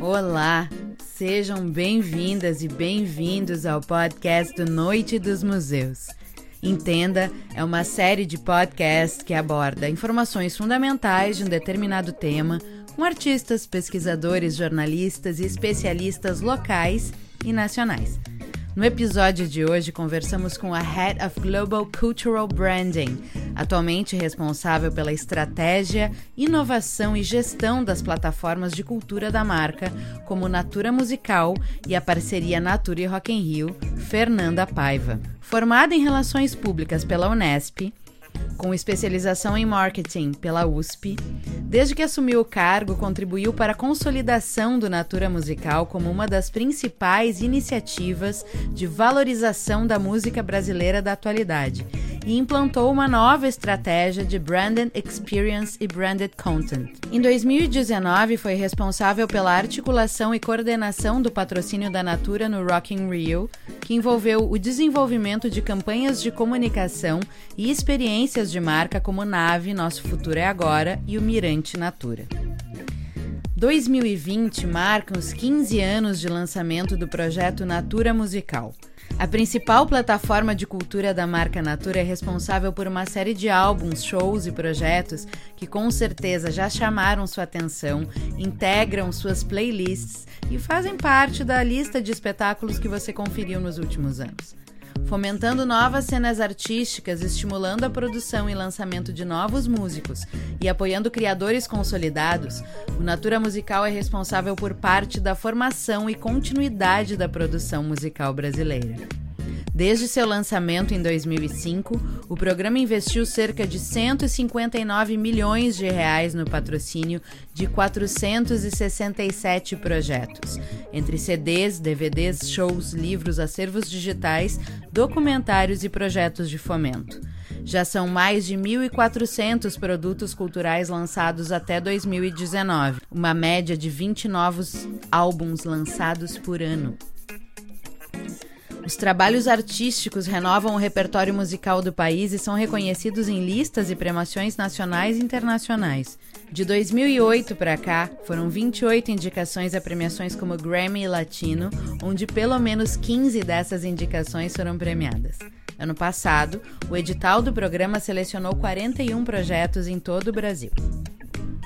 Olá, sejam bem-vindas e bem-vindos ao podcast do Noite dos Museus. Entenda é uma série de podcasts que aborda informações fundamentais de um determinado tema com artistas, pesquisadores, jornalistas e especialistas locais e nacionais. No episódio de hoje, conversamos com a Head of Global Cultural Branding, atualmente responsável pela estratégia, inovação e gestão das plataformas de cultura da marca, como Natura Musical e a parceria Natura e Rock in Rio, Fernanda Paiva. Formada em Relações Públicas pela Unesp, com especialização em marketing pela USP. Desde que assumiu o cargo, contribuiu para a consolidação do Natura Musical como uma das principais iniciativas de valorização da música brasileira da atualidade e implantou uma nova estratégia de Branded Experience e Branded Content. Em 2019, foi responsável pela articulação e coordenação do patrocínio da Natura no Rock in Rio, que envolveu o desenvolvimento de campanhas de comunicação e experiências de marca como Nave, Nosso Futuro é Agora e o Mirante Natura. 2020 marca os 15 anos de lançamento do projeto Natura Musical. A principal plataforma de cultura da marca Natura é responsável por uma série de álbuns, shows e projetos que com certeza já chamaram sua atenção, integram suas playlists e fazem parte da lista de espetáculos que você conferiu nos últimos anos fomentando novas cenas artísticas, estimulando a produção e lançamento de novos músicos e apoiando criadores consolidados, o Natura Musical é responsável por parte da formação e continuidade da produção musical brasileira. Desde seu lançamento em 2005, o programa investiu cerca de 159 milhões de reais no patrocínio de 467 projetos, entre CDs, DVDs, shows, livros, acervos digitais, documentários e projetos de fomento. Já são mais de 1.400 produtos culturais lançados até 2019, uma média de 20 novos álbuns lançados por ano. Os trabalhos artísticos renovam o repertório musical do país e são reconhecidos em listas e premiações nacionais e internacionais. De 2008 para cá, foram 28 indicações a premiações como Grammy Latino, onde pelo menos 15 dessas indicações foram premiadas. Ano passado, o edital do programa selecionou 41 projetos em todo o Brasil.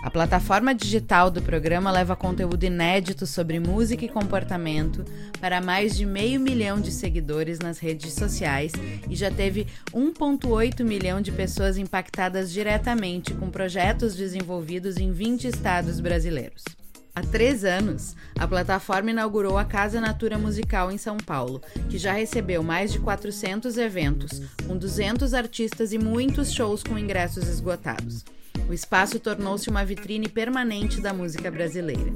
A plataforma digital do programa leva conteúdo inédito sobre música e comportamento para mais de meio milhão de seguidores nas redes sociais e já teve 1,8 milhão de pessoas impactadas diretamente com projetos desenvolvidos em 20 estados brasileiros. Há três anos, a plataforma inaugurou a Casa Natura Musical em São Paulo, que já recebeu mais de 400 eventos, com 200 artistas e muitos shows com ingressos esgotados. O espaço tornou-se uma vitrine permanente da música brasileira.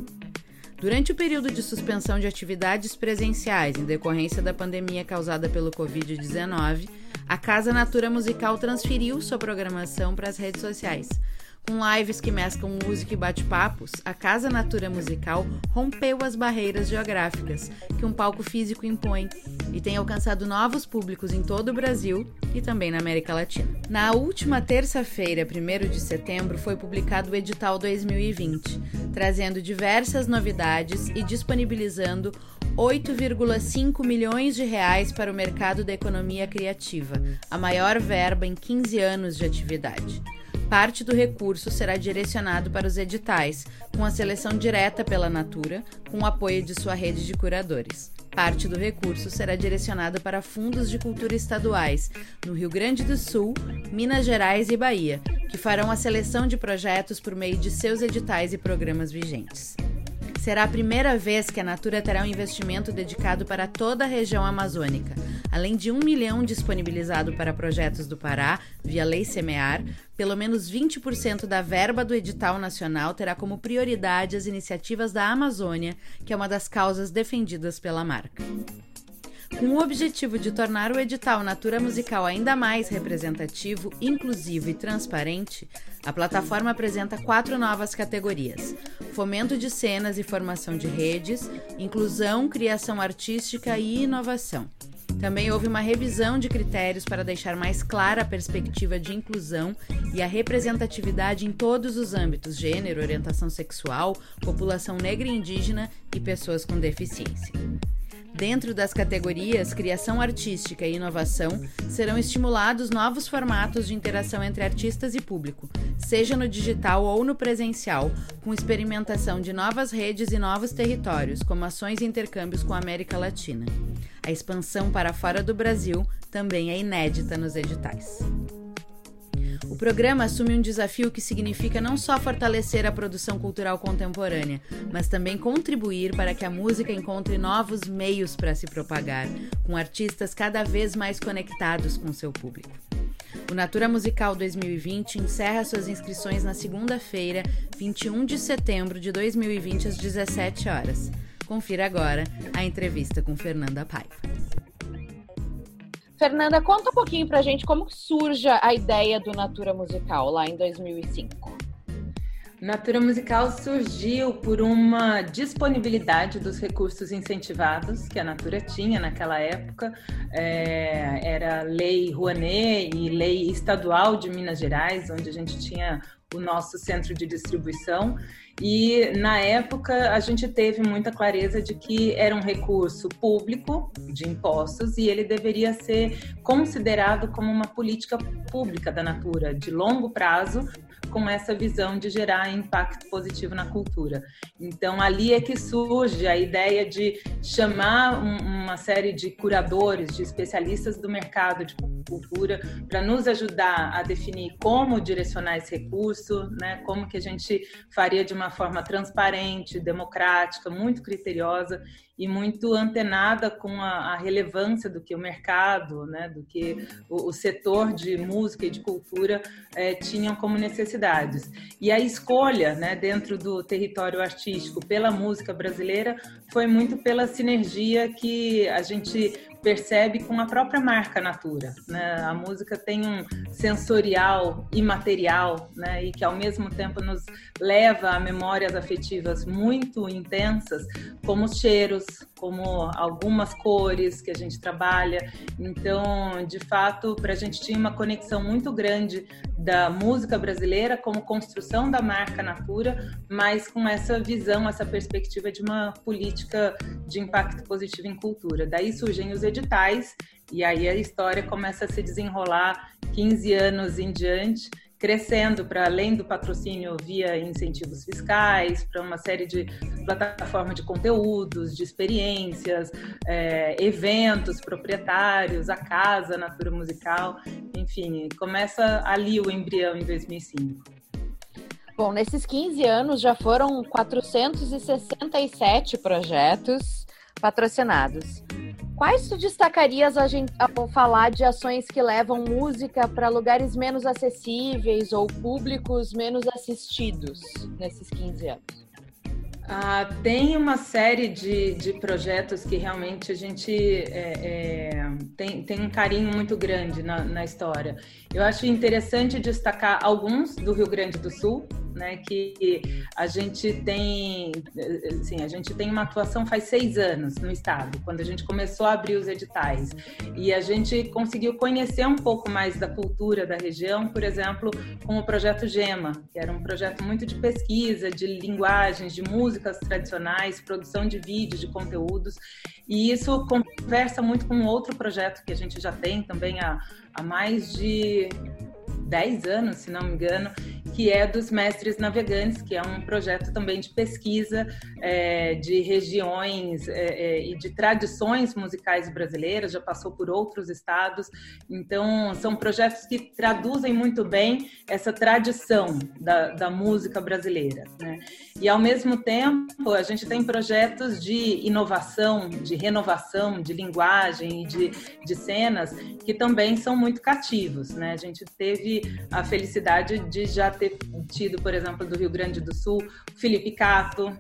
Durante o período de suspensão de atividades presenciais em decorrência da pandemia causada pelo Covid-19, a Casa Natura Musical transferiu sua programação para as redes sociais. Com lives que mesclam música e bate-papos, a Casa Natura Musical rompeu as barreiras geográficas que um palco físico impõe e tem alcançado novos públicos em todo o Brasil e também na América Latina. Na última terça-feira, 1 de setembro, foi publicado o edital 2020, trazendo diversas novidades e disponibilizando 8,5 milhões de reais para o mercado da economia criativa, a maior verba em 15 anos de atividade. Parte do recurso será direcionado para os editais, com a seleção direta pela Natura, com o apoio de sua rede de curadores. Parte do recurso será direcionado para fundos de cultura estaduais no Rio Grande do Sul, Minas Gerais e Bahia, que farão a seleção de projetos por meio de seus editais e programas vigentes. Será a primeira vez que a Natura terá um investimento dedicado para toda a região amazônica, além de um milhão disponibilizado para projetos do Pará, via Lei Semear, pelo menos 20% da verba do edital nacional terá como prioridade as iniciativas da Amazônia, que é uma das causas defendidas pela marca. Com o objetivo de tornar o edital Natura Musical ainda mais representativo, inclusivo e transparente, a plataforma apresenta quatro novas categorias: fomento de cenas e formação de redes, inclusão, criação artística e inovação. Também houve uma revisão de critérios para deixar mais clara a perspectiva de inclusão e a representatividade em todos os âmbitos: gênero, orientação sexual, população negra e indígena e pessoas com deficiência. Dentro das categorias Criação Artística e Inovação, serão estimulados novos formatos de interação entre artistas e público, seja no digital ou no presencial, com experimentação de novas redes e novos territórios, como ações e intercâmbios com a América Latina. A expansão para fora do Brasil também é inédita nos editais. Programa assume um desafio que significa não só fortalecer a produção cultural contemporânea, mas também contribuir para que a música encontre novos meios para se propagar, com artistas cada vez mais conectados com seu público. O Natura Musical 2020 encerra suas inscrições na segunda-feira, 21 de setembro de 2020, às 17 horas. Confira agora a entrevista com Fernanda Paiva. Fernanda, conta um pouquinho pra gente como surge a ideia do Natura Musical lá em 2005. Natura Musical surgiu por uma disponibilidade dos recursos incentivados que a Natura tinha naquela época. É, era Lei Rouanet e Lei Estadual de Minas Gerais, onde a gente tinha o nosso centro de distribuição. E na época a gente teve muita clareza de que era um recurso público de impostos e ele deveria ser considerado como uma política pública da Natura de longo prazo com essa visão de gerar impacto positivo na cultura. Então, ali é que surge a ideia de chamar um, uma série de curadores, de especialistas do mercado de cultura, para nos ajudar a definir como direcionar esse recurso, né? como que a gente faria de uma forma transparente, democrática, muito criteriosa e muito antenada com a, a, relevância do que o mercado, né, do que o, o setor de música e de cultura é, tinham como necessidades. E a escolha, né, dentro do território artístico pela música brasileira foi muito pela sinergia que a gente percebe com a própria marca Natura. Né? A música tem um sensorial imaterial, né? e que ao mesmo tempo nos leva a memórias afetivas muito intensas, como os cheiros, como algumas cores que a gente trabalha. Então, de fato, para a gente tinha uma conexão muito grande da música brasileira como construção da marca Natura, mas com essa visão, essa perspectiva de uma política de impacto positivo em cultura. Daí surgem os editais e aí a história começa a se desenrolar 15 anos em diante crescendo para além do patrocínio via incentivos fiscais, para uma série de plataformas de conteúdos, de experiências, é, eventos proprietários, a casa Natura Musical, enfim, começa ali o embrião em 2005. Bom, nesses 15 anos já foram 467 projetos patrocinados. Quais tu destacarias ao falar de ações que levam música para lugares menos acessíveis ou públicos menos assistidos nesses 15 anos? Ah, tem uma série de, de projetos que realmente a gente é, é, tem, tem um carinho muito grande na, na história. Eu acho interessante destacar alguns do Rio Grande do Sul, né, que a gente tem, assim, a gente tem uma atuação faz seis anos no estado, quando a gente começou a abrir os editais e a gente conseguiu conhecer um pouco mais da cultura da região, por exemplo, com o projeto Gema, que era um projeto muito de pesquisa, de linguagens, de músicas tradicionais, produção de vídeos, de conteúdos, e isso conversa muito com outro projeto que a gente já tem também há, há mais de 10 anos, se não me engano, que é dos Mestres Navegantes, que é um projeto também de pesquisa é, de regiões é, é, e de tradições musicais brasileiras, já passou por outros estados. Então, são projetos que traduzem muito bem essa tradição da, da música brasileira. Né? E, ao mesmo tempo, a gente tem projetos de inovação, de renovação, de linguagem de, de cenas que também são muito cativos. Né? A gente teve a felicidade de já ter tido, por exemplo, do Rio Grande do Sul, Felipe Cato,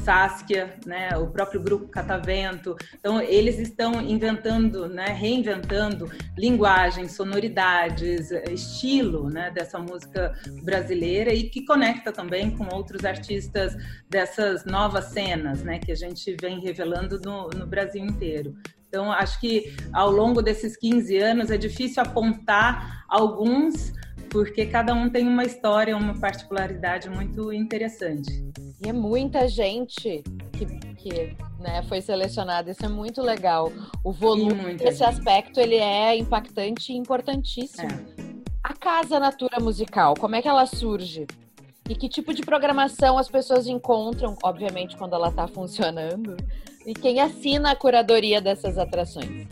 Saskia, né, o próprio grupo Catavento. Então, eles estão inventando, né, reinventando linguagem, sonoridades, estilo né, dessa música brasileira e que conecta também com outros artistas dessas novas cenas né, que a gente vem revelando no, no Brasil inteiro. Então, acho que ao longo desses 15 anos é difícil apontar alguns, porque cada um tem uma história, uma particularidade muito interessante. E é muita gente que, que né, foi selecionada, isso é muito legal. O volume desse aspecto ele é impactante e importantíssimo. É. A Casa Natura Musical, como é que ela surge? E que tipo de programação as pessoas encontram, obviamente, quando ela está funcionando? E quem assina a curadoria dessas atrações?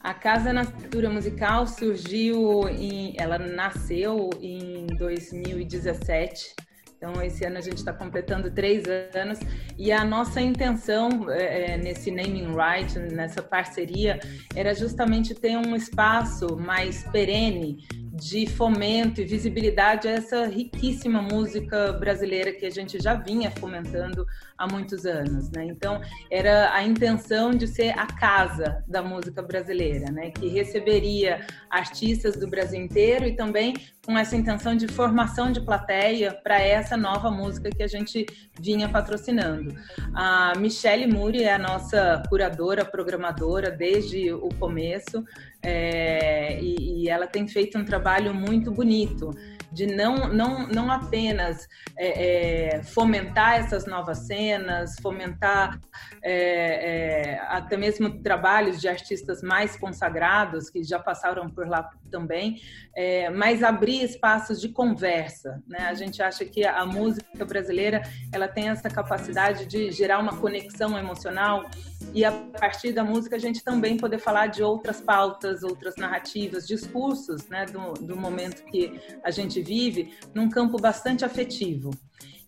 A Casa Natura Musical surgiu em. Ela nasceu em 2017. Então, esse ano a gente está completando três anos e a nossa intenção é, é, nesse naming right, nessa parceria, era justamente ter um espaço mais perene de fomento e visibilidade a essa riquíssima música brasileira que a gente já vinha fomentando há muitos anos, né? Então era a intenção de ser a casa da música brasileira, né? Que receberia artistas do Brasil inteiro e também com essa intenção de formação de plateia para essa nova música que a gente vinha patrocinando. A Michelle Muri é a nossa curadora, programadora desde o começo é, e, e ela tem feito um trabalho muito bonito de não, não, não apenas é, é, fomentar essas novas cenas, fomentar é, é, até mesmo trabalhos de artistas mais consagrados que já passaram por lá também, é, mas abrir espaços de conversa. Né? A gente acha que a música brasileira ela tem essa capacidade de gerar uma conexão emocional e a partir da música a gente também poder falar de outras pautas, outras narrativas, discursos né, do, do momento que a gente vive, num campo bastante afetivo.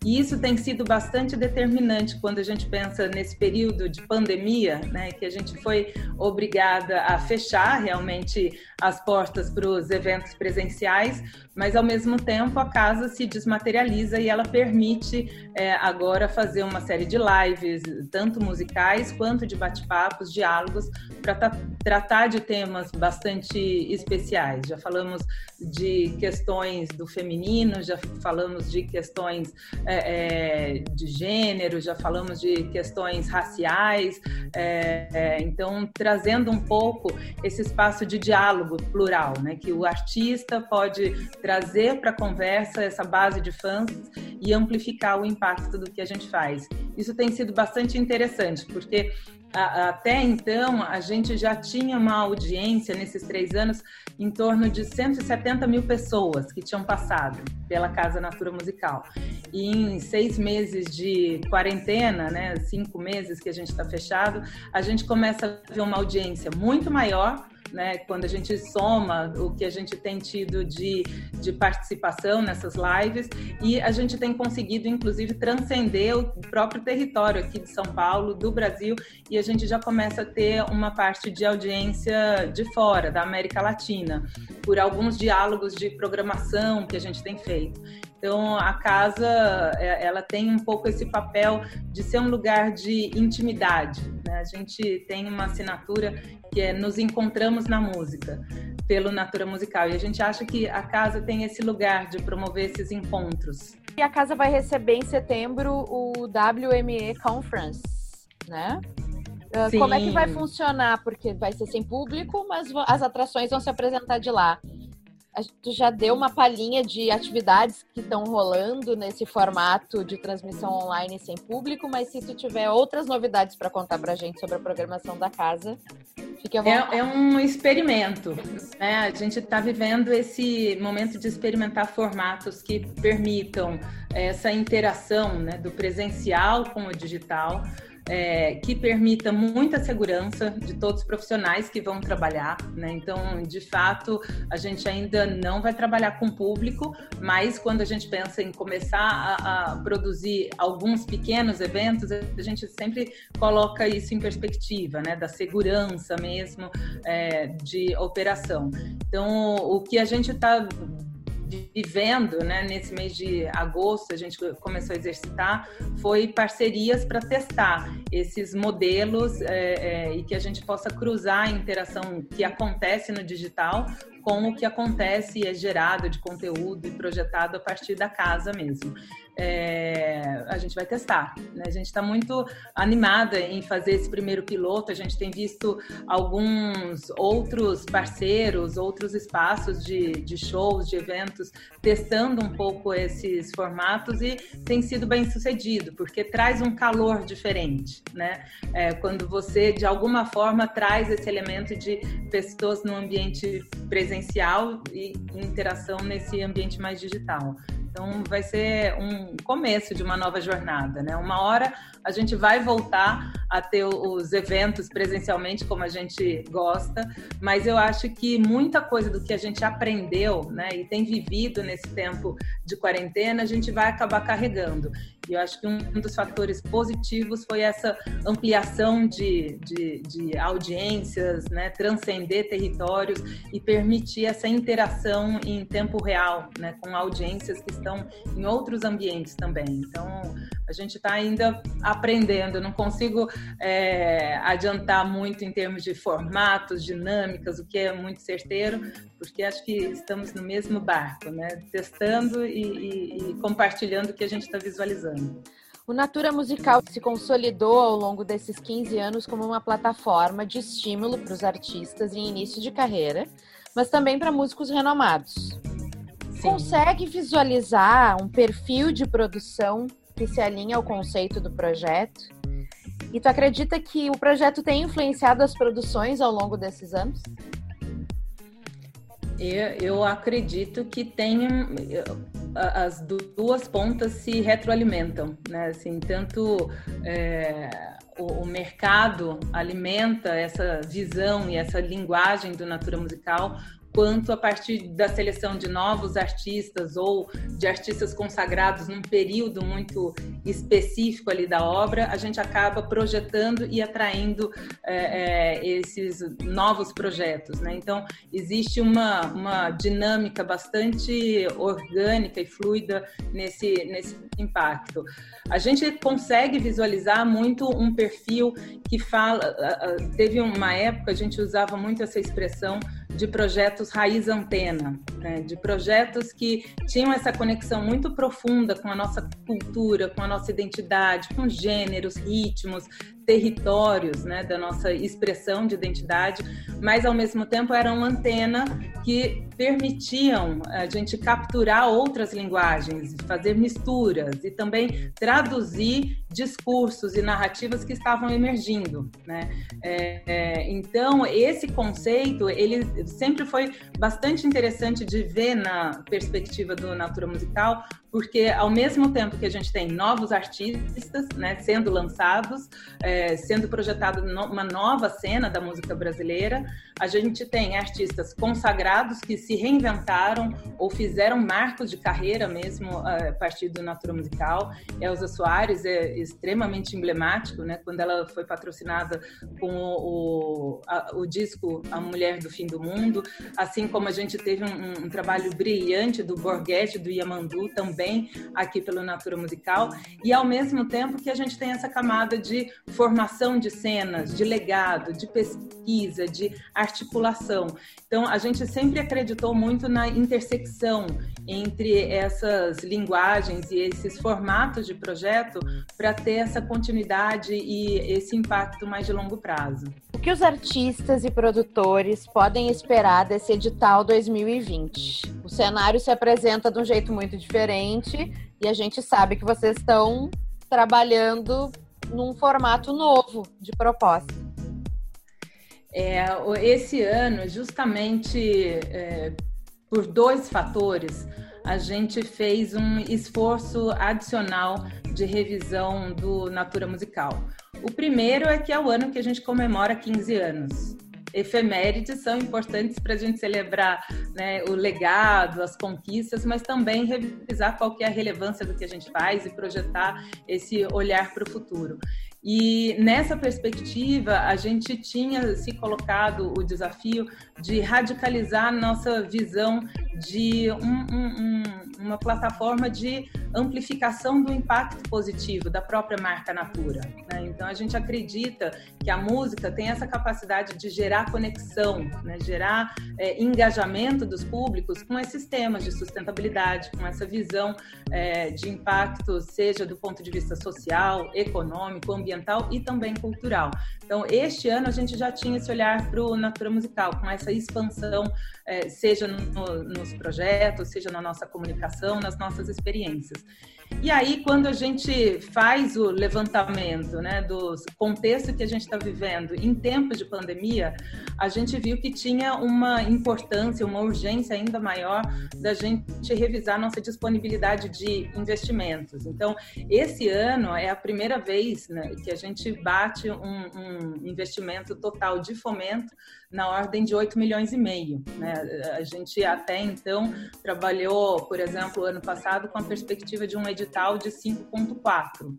E isso tem sido bastante determinante quando a gente pensa nesse período de pandemia, né, que a gente foi obrigada a fechar realmente as portas para os eventos presenciais, mas ao mesmo tempo a casa se desmaterializa e ela permite é, agora fazer uma série de lives, tanto musicais quanto de bate-papos, diálogos, para tratar de temas bastante especiais. Já falamos de questões do feminino, já falamos de questões é, é, de gênero, já falamos de questões raciais, é, é, então trazendo um pouco esse espaço de diálogo plural, né, que o artista pode trazer para a conversa essa base de fãs e amplificar o impacto do que a gente faz. Isso tem sido bastante interessante, porque até então a gente já tinha uma audiência nesses três anos em torno de 170 mil pessoas que tinham passado pela Casa Natura Musical. E em seis meses de quarentena, né, cinco meses que a gente está fechado, a gente começa a ver uma audiência muito maior né? Quando a gente soma o que a gente tem tido de, de participação nessas lives e a gente tem conseguido, inclusive, transcender o próprio território aqui de São Paulo, do Brasil, e a gente já começa a ter uma parte de audiência de fora, da América Latina, por alguns diálogos de programação que a gente tem feito. Então, a casa, é, ela tem um pouco esse papel de ser um lugar de intimidade. Né? A gente tem uma assinatura que é Nos Encontramos na Música, pelo Natura Musical. E a gente acha que a casa tem esse lugar de promover esses encontros. E a casa vai receber em setembro o WME Conference, né? Sim. Ah, como é que vai funcionar? Porque vai ser sem público, mas as atrações vão se apresentar de lá tu já deu uma palhinha de atividades que estão rolando nesse formato de transmissão online sem público, mas se tu tiver outras novidades para contar para a gente sobre a programação da casa, fique à vontade. É, é um experimento. Né? A gente está vivendo esse momento de experimentar formatos que permitam essa interação né, do presencial com o digital é, que permita muita segurança de todos os profissionais que vão trabalhar. Né? Então, de fato, a gente ainda não vai trabalhar com público, mas quando a gente pensa em começar a, a produzir alguns pequenos eventos, a gente sempre coloca isso em perspectiva, né? da segurança mesmo é, de operação. Então, o que a gente está vivendo, né, nesse mês de agosto, a gente começou a exercitar, foi parcerias para testar esses modelos é, é, e que a gente possa cruzar a interação que acontece no digital com o que acontece e é gerado de conteúdo e projetado a partir da casa mesmo é, a gente vai testar. Né? A gente está muito animada em fazer esse primeiro piloto. A gente tem visto alguns outros parceiros, outros espaços de, de shows, de eventos, testando um pouco esses formatos e tem sido bem sucedido, porque traz um calor diferente. Né? É, quando você, de alguma forma, traz esse elemento de pessoas no ambiente presencial e interação nesse ambiente mais digital. Então, vai ser um começo de uma nova jornada, né? Uma hora a gente vai voltar a ter os eventos presencialmente como a gente gosta, mas eu acho que muita coisa do que a gente aprendeu, né, e tem vivido nesse tempo de quarentena, a gente vai acabar carregando. E eu acho que um dos fatores positivos foi essa ampliação de, de, de audiências, né, transcender territórios e permitir essa interação em tempo real, né, com audiências que estão em outros ambientes também. Então, a gente está ainda aprendendo, não consigo é, adiantar muito em termos de formatos, dinâmicas, o que é muito certeiro, porque acho que estamos no mesmo barco, né? testando e, e, e compartilhando o que a gente está visualizando. O Natura Musical se consolidou ao longo desses 15 anos como uma plataforma de estímulo para os artistas em início de carreira, mas também para músicos renomados. Sim. Consegue visualizar um perfil de produção que se alinha ao conceito do projeto? E tu acredita que o projeto tem influenciado as produções ao longo desses anos? Eu, eu acredito que tem as duas pontas se retroalimentam, né? Assim, tanto é, o, o, mercado alimenta essa visão e essa linguagem do Natura Musical, quanto a partir da seleção de novos artistas ou de artistas consagrados num período muito específico ali da obra, a gente acaba projetando e atraindo é, é, esses novos projetos. Né? Então, existe uma, uma dinâmica bastante orgânica e fluida nesse, nesse impacto. A gente consegue visualizar muito um perfil que fala. Teve uma época, a gente usava muito essa expressão de projetos raiz antena, né? de projetos que tinham essa conexão muito profunda com a nossa cultura, com a nossa identidade, com gêneros, ritmos, territórios né, da nossa expressão de identidade, mas ao mesmo tempo eram antena que permitiam a gente capturar outras linguagens, fazer misturas e também traduzir discursos e narrativas que estavam emergindo. Né? É, é, então, esse conceito ele sempre foi bastante interessante de ver na perspectiva do Natura Musical, porque ao mesmo tempo que a gente tem novos artistas né, sendo lançados, é, sendo projetada uma nova cena da música brasileira, a gente tem artistas consagrados que se reinventaram ou fizeram marcos de carreira mesmo é, a partir do Natura Musical. Elza Soares é extremamente emblemático, né, quando ela foi patrocinada com o, o, a, o disco A Mulher do Fim do Mundo, assim como a gente teve um, um trabalho brilhante do Borghetti, do Yamandu, também também aqui pelo Natura Musical, e ao mesmo tempo que a gente tem essa camada de formação de cenas, de legado, de pesquisa, de articulação. Então, a gente sempre acreditou muito na intersecção entre essas linguagens e esses formatos de projeto para ter essa continuidade e esse impacto mais de longo prazo. O que os artistas e produtores podem esperar desse edital 2020? O cenário se apresenta de um jeito muito diferente e a gente sabe que vocês estão trabalhando num formato novo de proposta. É, esse ano, justamente é, por dois fatores, a gente fez um esforço adicional de revisão do Natura Musical. O primeiro é que é o ano que a gente comemora 15 anos. Efemérides são importantes para a gente celebrar né, o legado, as conquistas, mas também revisar qual é a relevância do que a gente faz e projetar esse olhar para o futuro. E nessa perspectiva, a gente tinha se colocado o desafio de radicalizar nossa visão de um, um, uma plataforma de amplificação do impacto positivo da própria marca Natura. Né? Então, a gente acredita que a música tem essa capacidade de gerar conexão, né? gerar é, engajamento dos públicos com esses temas de sustentabilidade, com essa visão é, de impacto, seja do ponto de vista social, econômico, ambiental e também cultural. Então, este ano a gente já tinha esse olhar para o Natura Musical, com essa expansão, é, seja no, nos projetos, seja na nossa comunicação, nas nossas experiências. E aí, quando a gente faz o levantamento né, do contexto que a gente está vivendo em tempos de pandemia, a gente viu que tinha uma importância, uma urgência ainda maior da gente revisar nossa disponibilidade de investimentos. Então, esse ano é a primeira vez né, que a gente bate um, um investimento total de fomento na ordem de 8 milhões e meio. Né? A gente até então trabalhou, por exemplo, ano passado com a perspectiva de um edital de 5,4.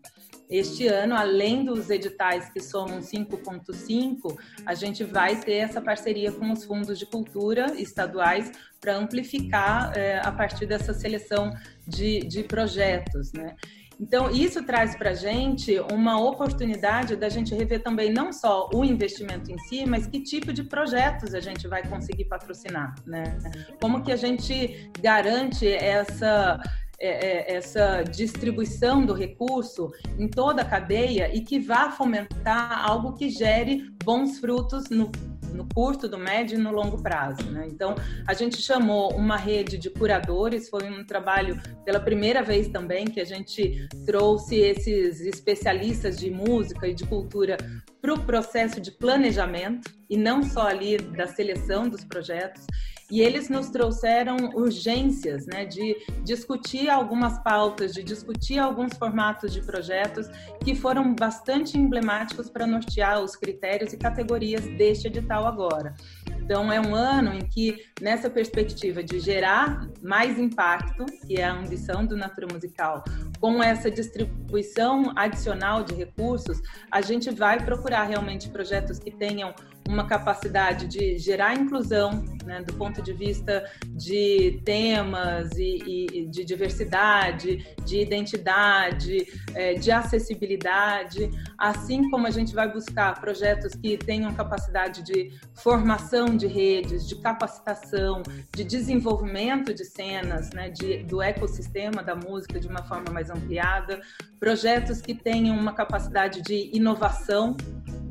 Este ano, além dos editais que somam 5,5, a gente vai ter essa parceria com os fundos de cultura estaduais para amplificar é, a partir dessa seleção de, de projetos. Né? Então, isso traz para a gente uma oportunidade da gente rever também não só o investimento em si, mas que tipo de projetos a gente vai conseguir patrocinar, né? Como que a gente garante essa é, é, essa distribuição do recurso em toda a cadeia e que vá fomentar algo que gere bons frutos no no curto, no médio e no longo prazo. Né? Então, a gente chamou uma rede de curadores, foi um trabalho pela primeira vez também que a gente trouxe esses especialistas de música e de cultura para o processo de planejamento e não só ali da seleção dos projetos. E eles nos trouxeram urgências, né, de discutir algumas pautas, de discutir alguns formatos de projetos que foram bastante emblemáticos para nortear os critérios e categorias deste edital agora. Então, é um ano em que, nessa perspectiva de gerar mais impacto, que é a ambição do Natura Musical, com essa distribuição adicional de recursos, a gente vai procurar realmente projetos que tenham uma capacidade de gerar inclusão, né, do ponto de vista de temas e, e de diversidade, de identidade, é, de acessibilidade, assim como a gente vai buscar projetos que tenham capacidade de formação de redes, de capacitação, de desenvolvimento de cenas, né, de, do ecossistema da música de uma forma mais ampliada, projetos que tenham uma capacidade de inovação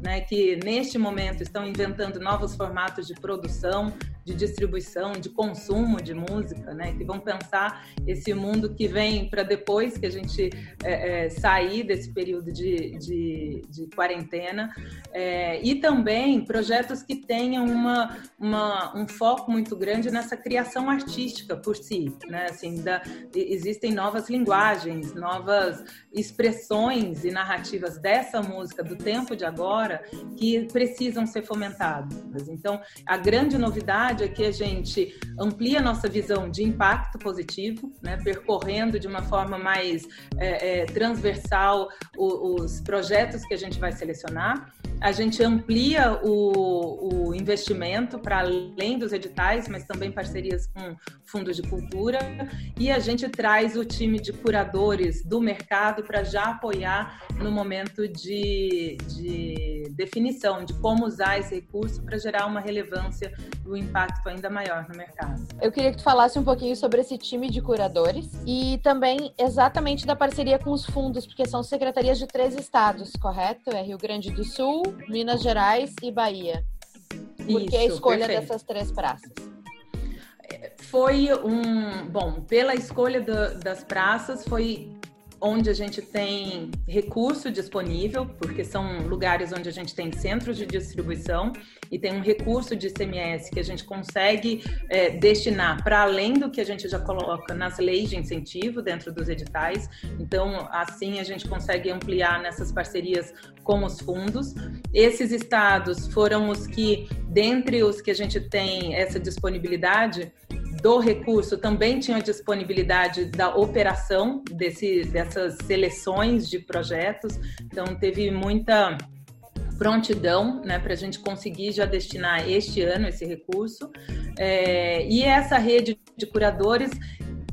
né, que neste momento estão inventando novos formatos de produção, de distribuição, de consumo de música, né, que vão pensar esse mundo que vem para depois que a gente é, é, sair desse período de, de, de quarentena, é, e também projetos que tenham uma, uma, um foco muito grande nessa criação artística por si, né, assim, da, existem novas linguagens, novas expressões e narrativas dessa música do tempo de agora que precisam ser fomentadas. Então, a grande novidade é que a gente amplia nossa visão de impacto positivo, né, percorrendo de uma forma mais é, é, transversal os, os projetos que a gente vai selecionar a gente amplia o, o investimento para além dos editais, mas também parcerias com fundos de cultura, e a gente traz o time de curadores do mercado para já apoiar no momento de, de definição de como usar esse recurso para gerar uma relevância e um impacto ainda maior no mercado. Eu queria que tu falasse um pouquinho sobre esse time de curadores e também exatamente da parceria com os fundos, porque são secretarias de três estados, correto? É Rio Grande do Sul, Minas Gerais e Bahia. Por que a escolha perfeito. dessas três praças? Foi um. Bom, pela escolha do, das praças, foi onde a gente tem recurso disponível, porque são lugares onde a gente tem centros de distribuição e tem um recurso de ICMS que a gente consegue é, destinar para além do que a gente já coloca nas leis de incentivo dentro dos editais. Então, assim a gente consegue ampliar nessas parcerias com os fundos. Esses estados foram os que, dentre os que a gente tem essa disponibilidade, do recurso também tinha disponibilidade da operação desse, dessas seleções de projetos, então teve muita prontidão né, para a gente conseguir já destinar este ano esse recurso. É, e essa rede de curadores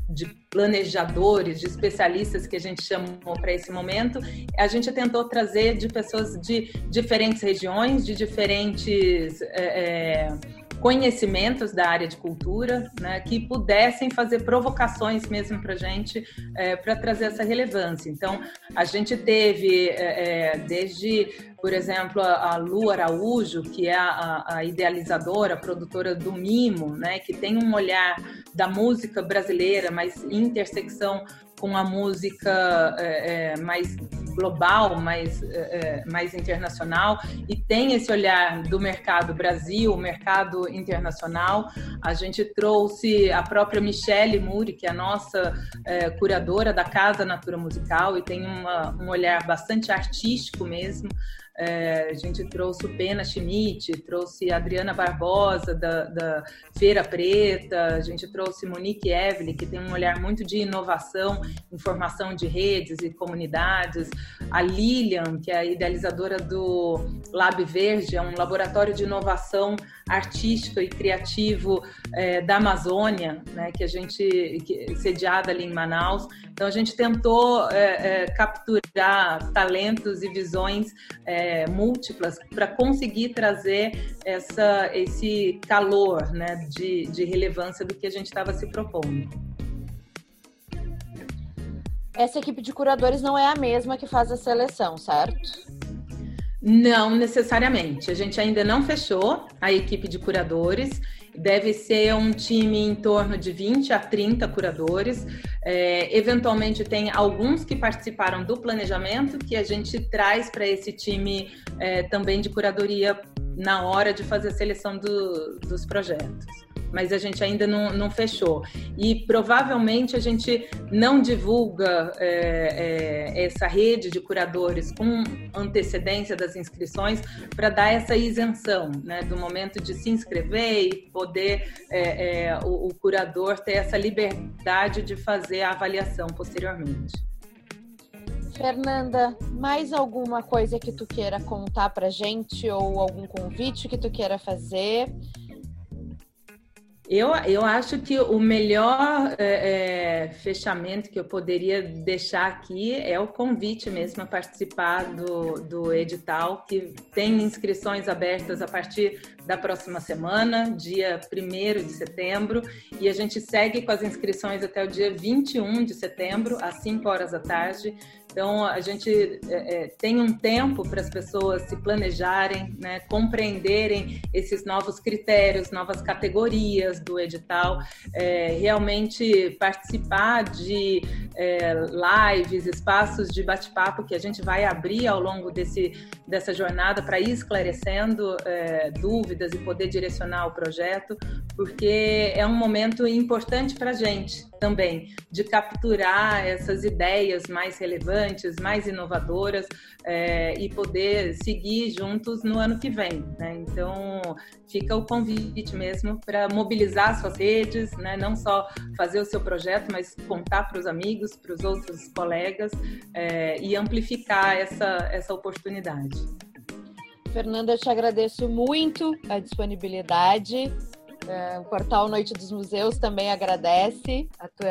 de planejadores, de especialistas que a gente chamou para esse momento, a gente tentou trazer de pessoas de diferentes regiões, de diferentes é, é conhecimentos da área de cultura, né, que pudessem fazer provocações mesmo para a gente, é, para trazer essa relevância. Então, a gente teve, é, é, desde, por exemplo, a, Lu Araújo, que é a, a, idealizadora, produtora do Mimo, né, que tem um olhar da música brasileira, mas intersecção com a música é, é, mais global, mais, é, é, mais internacional, e tem esse olhar do mercado Brasil, mercado internacional. A gente trouxe a própria Michelle Muri, que é a nossa é, curadora da Casa Natura Musical, e tem uma, um olhar bastante artístico mesmo. É, a gente trouxe o Pena Schmidt, trouxe a Adriana Barbosa, da, da, Feira Preta, a gente trouxe Monique Evelyn, que tem um olhar muito de inovação, informação de redes e comunidades, a Lilian, que é a idealizadora do Lab Verde, é um laboratório de inovação artística e criativo é, da Amazônia, né, que a gente, que, sediada ali em Manaus. Então, a gente tentou é, é, capturar talentos e visões é, múltiplas para conseguir trazer essa, esse calor né, de, de relevância do que a gente estava se propondo. Essa equipe de curadores não é a mesma que faz a seleção, certo? Não necessariamente. A gente ainda não fechou a equipe de curadores. Deve ser um time em torno de 20 a 30 curadores. É, eventualmente, tem alguns que participaram do planejamento, que a gente traz para esse time é, também de curadoria na hora de fazer a seleção do, dos projetos mas a gente ainda não, não fechou. E provavelmente a gente não divulga é, é, essa rede de curadores com antecedência das inscrições para dar essa isenção, né, do momento de se inscrever e poder é, é o, o curador ter essa liberdade de fazer a avaliação posteriormente. Fernanda, mais alguma coisa que tu queira contar pra gente ou algum convite que tu queira fazer? Eu, eu acho que o melhor é, é, fechamento que eu poderia deixar aqui é o convite mesmo a participar do, do edital, que tem inscrições abertas a partir da próxima semana, dia 1 de setembro, e a gente segue com as inscrições até o dia 21 de setembro, às 5 horas da tarde. Então, a gente é, é, tem um tempo para as pessoas se planejarem, né, compreenderem esses novos critérios, novas categorias do edital, é, realmente participar de é, lives, espaços de bate-papo que a gente vai abrir ao longo desse, dessa jornada para ir esclarecendo é, dúvidas e poder direcionar o projeto, porque é um momento importante para a gente também de capturar essas ideias mais relevantes, mais inovadoras é, e poder seguir juntos no ano que vem. Né? Então, fica o convite mesmo para mobilizar suas redes, né? não só fazer o seu projeto, mas contar para os amigos, para os outros colegas é, e amplificar essa, essa oportunidade. Fernanda, eu te agradeço muito a disponibilidade é, o portal Noite dos Museus também agradece a tua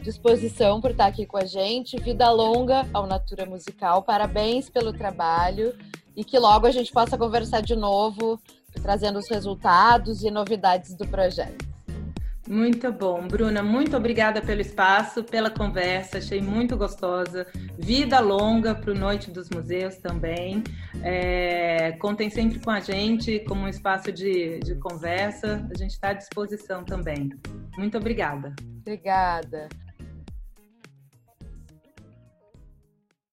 disposição por estar aqui com a gente. Vida longa ao Natura Musical. Parabéns pelo trabalho e que logo a gente possa conversar de novo, trazendo os resultados e novidades do projeto. Muito bom, Bruna. Muito obrigada pelo espaço, pela conversa. Achei muito gostosa. Vida longa para o Noite dos Museus também. É, contem sempre com a gente como um espaço de, de conversa. A gente está à disposição também. Muito obrigada. Obrigada.